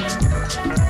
Thank you.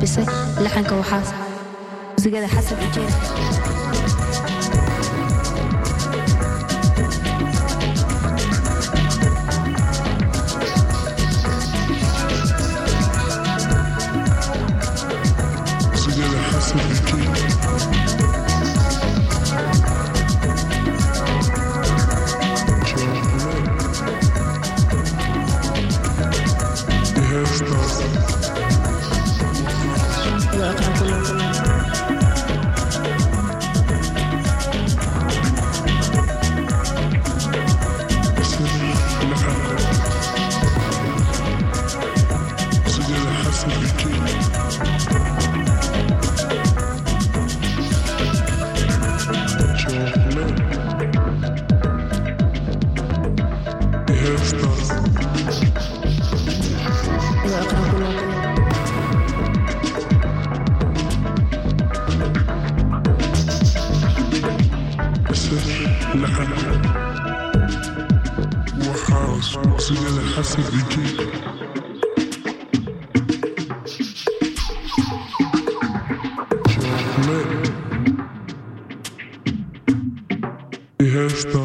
bise laxanka waxaas musigada xasab ujeeda resta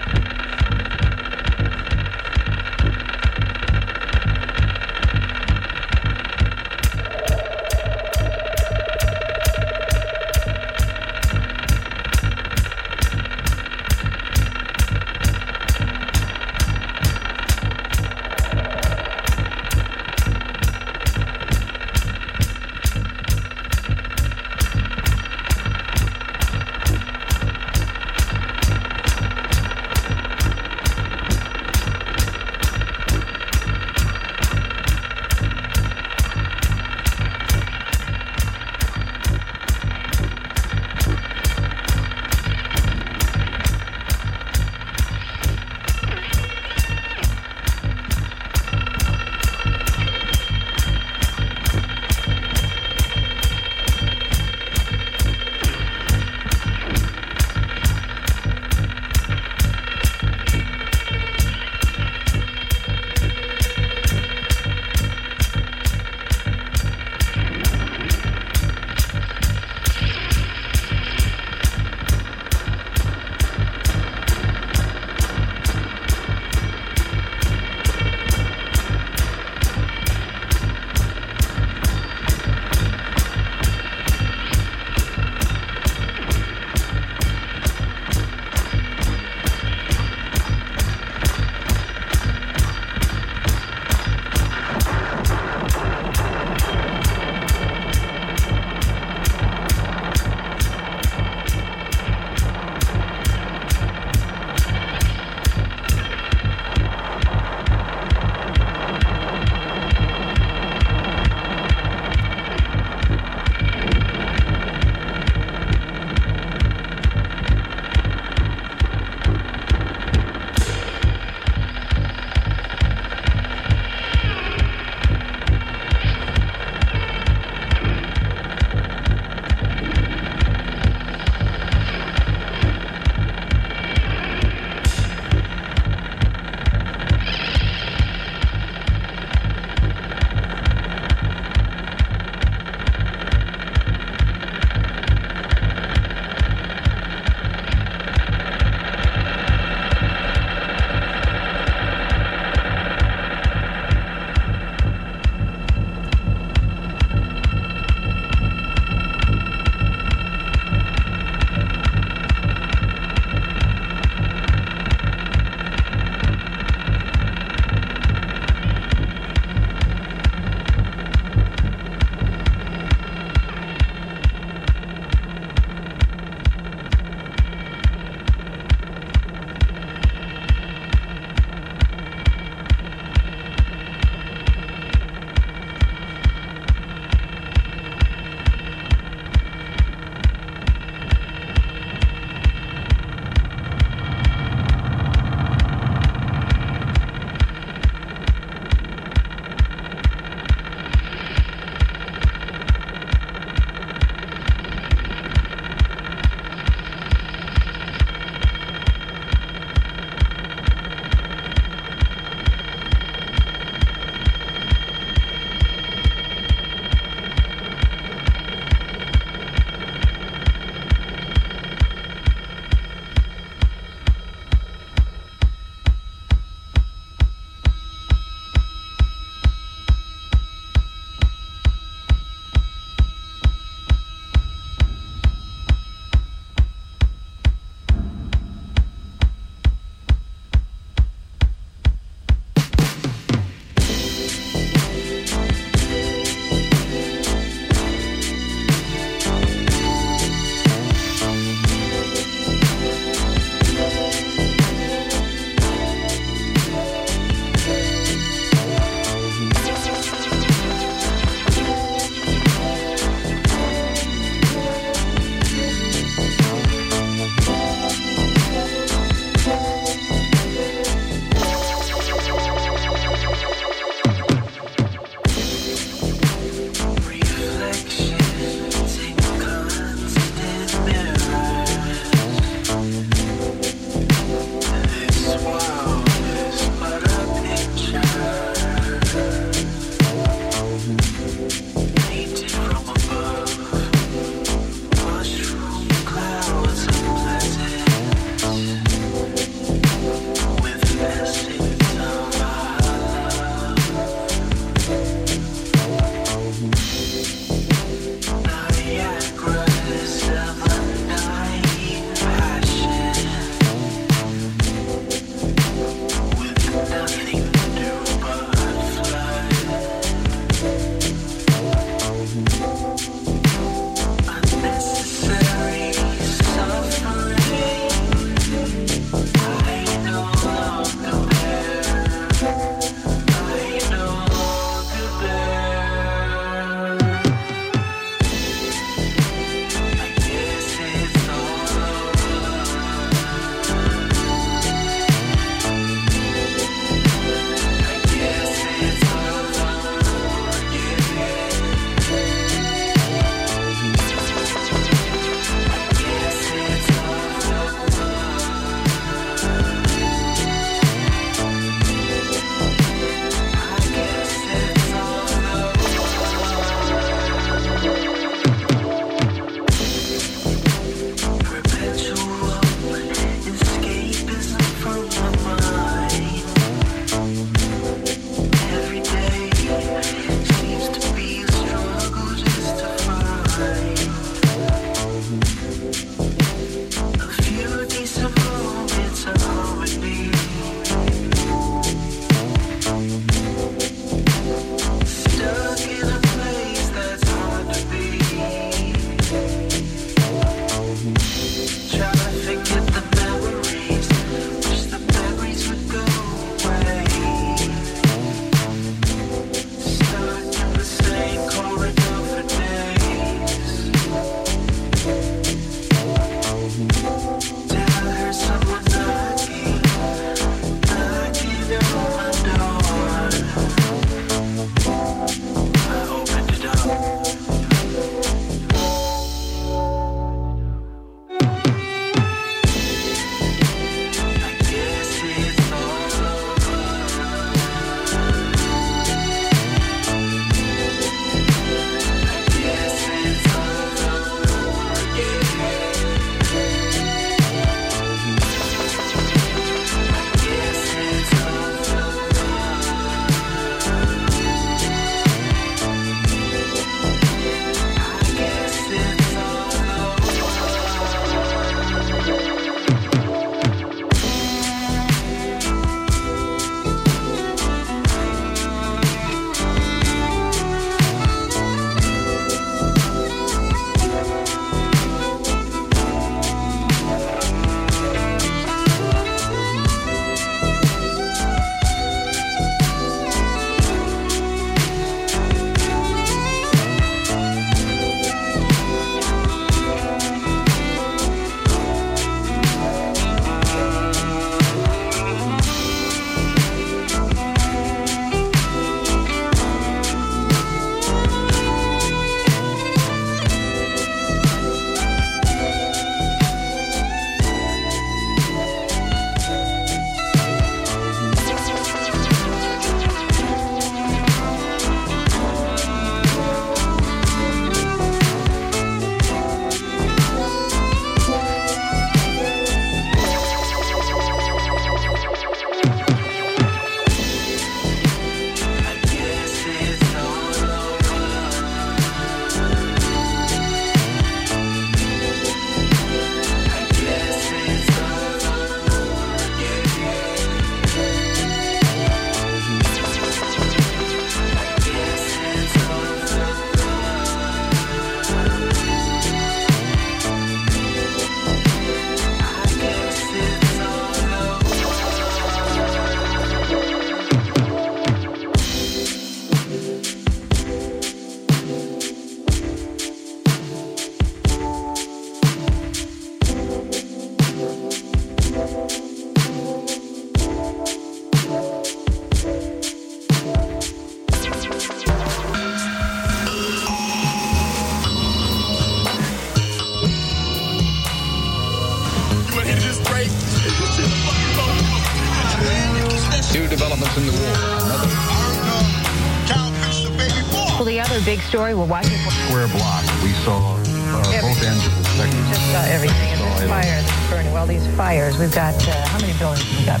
big story. we are watching for Square block. We saw uh, both ends of the spectrum. We just saw everything. And this fire that's burning. Well, these fires. We've got uh, how many buildings we got?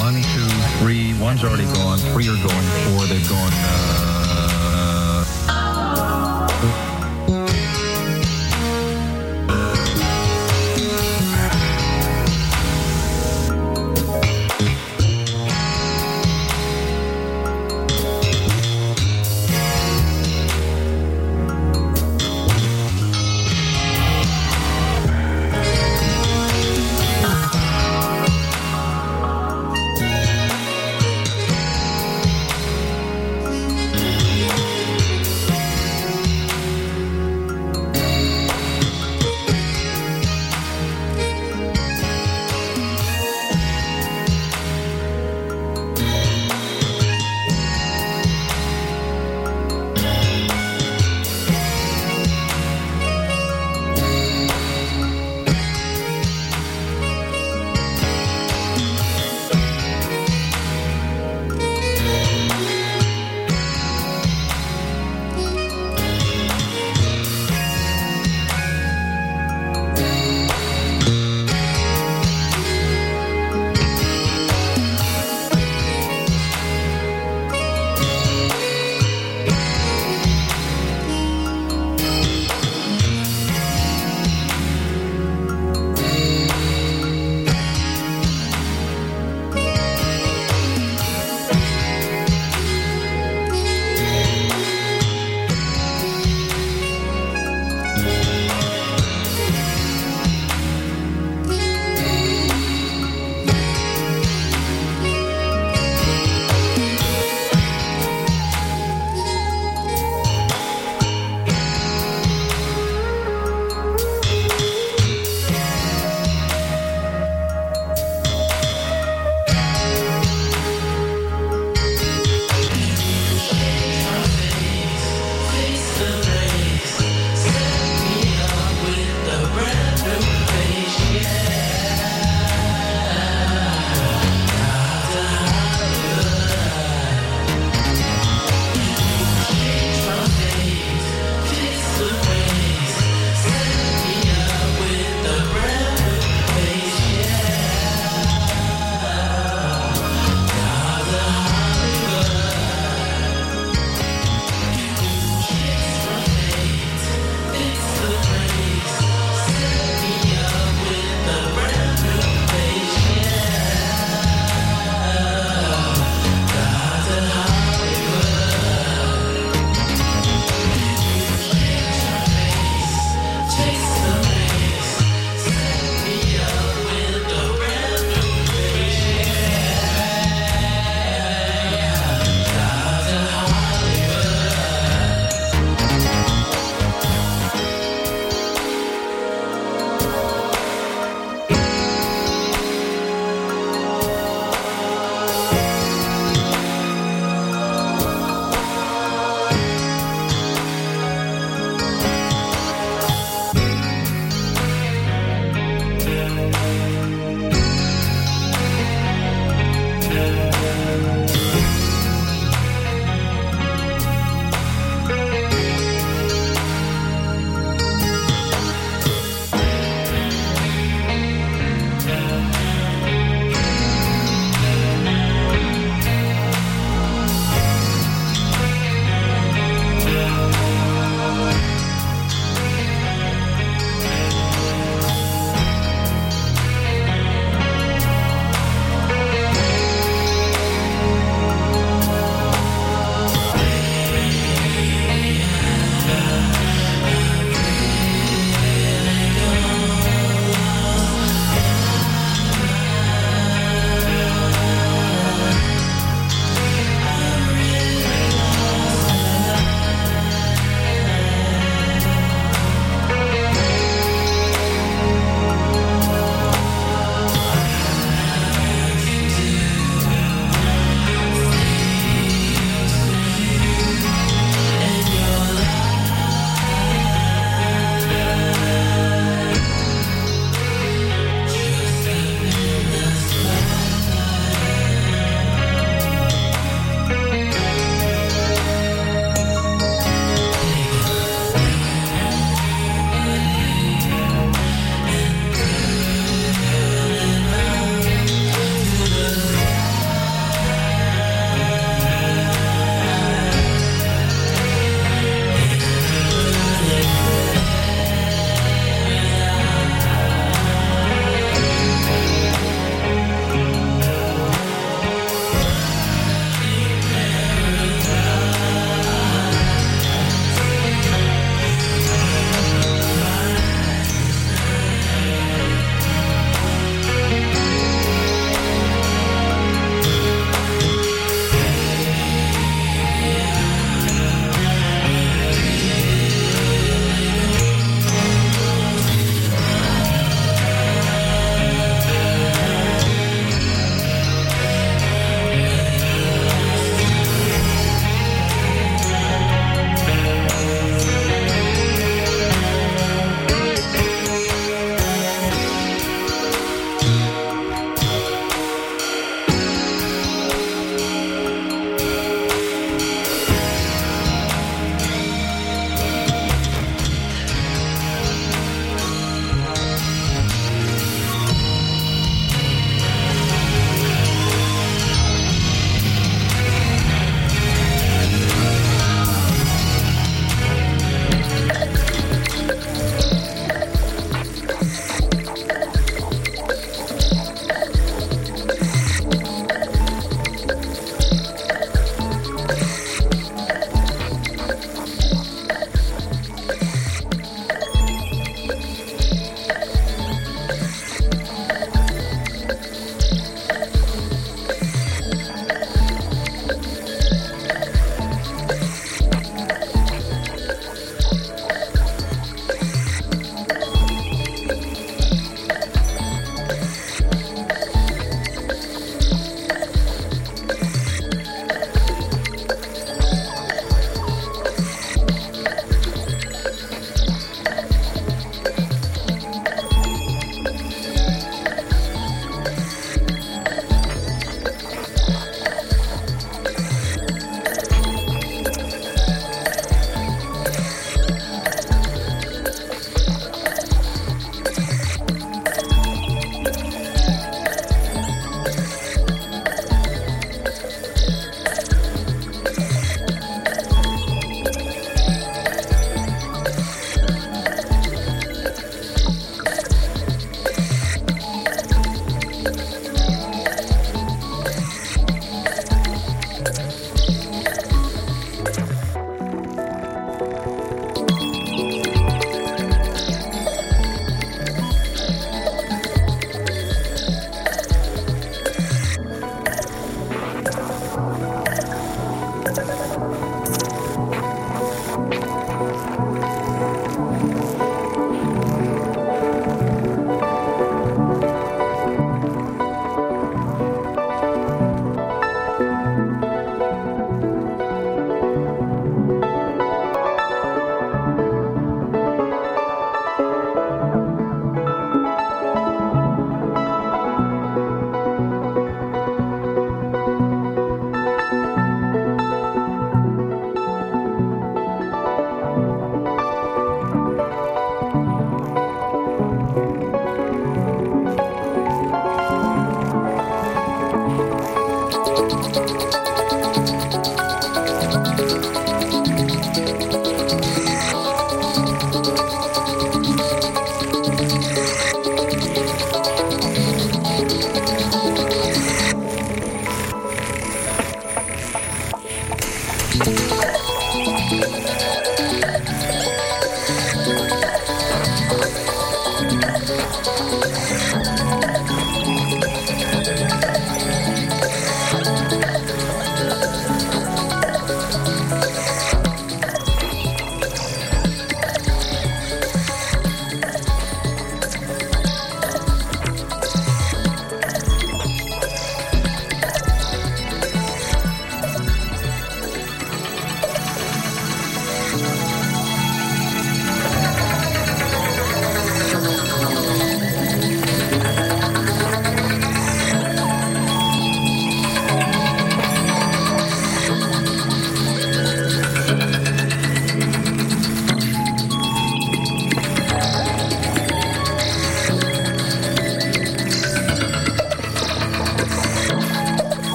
One, two, three. One's already gone. Three are going. Four. They've gone.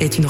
est une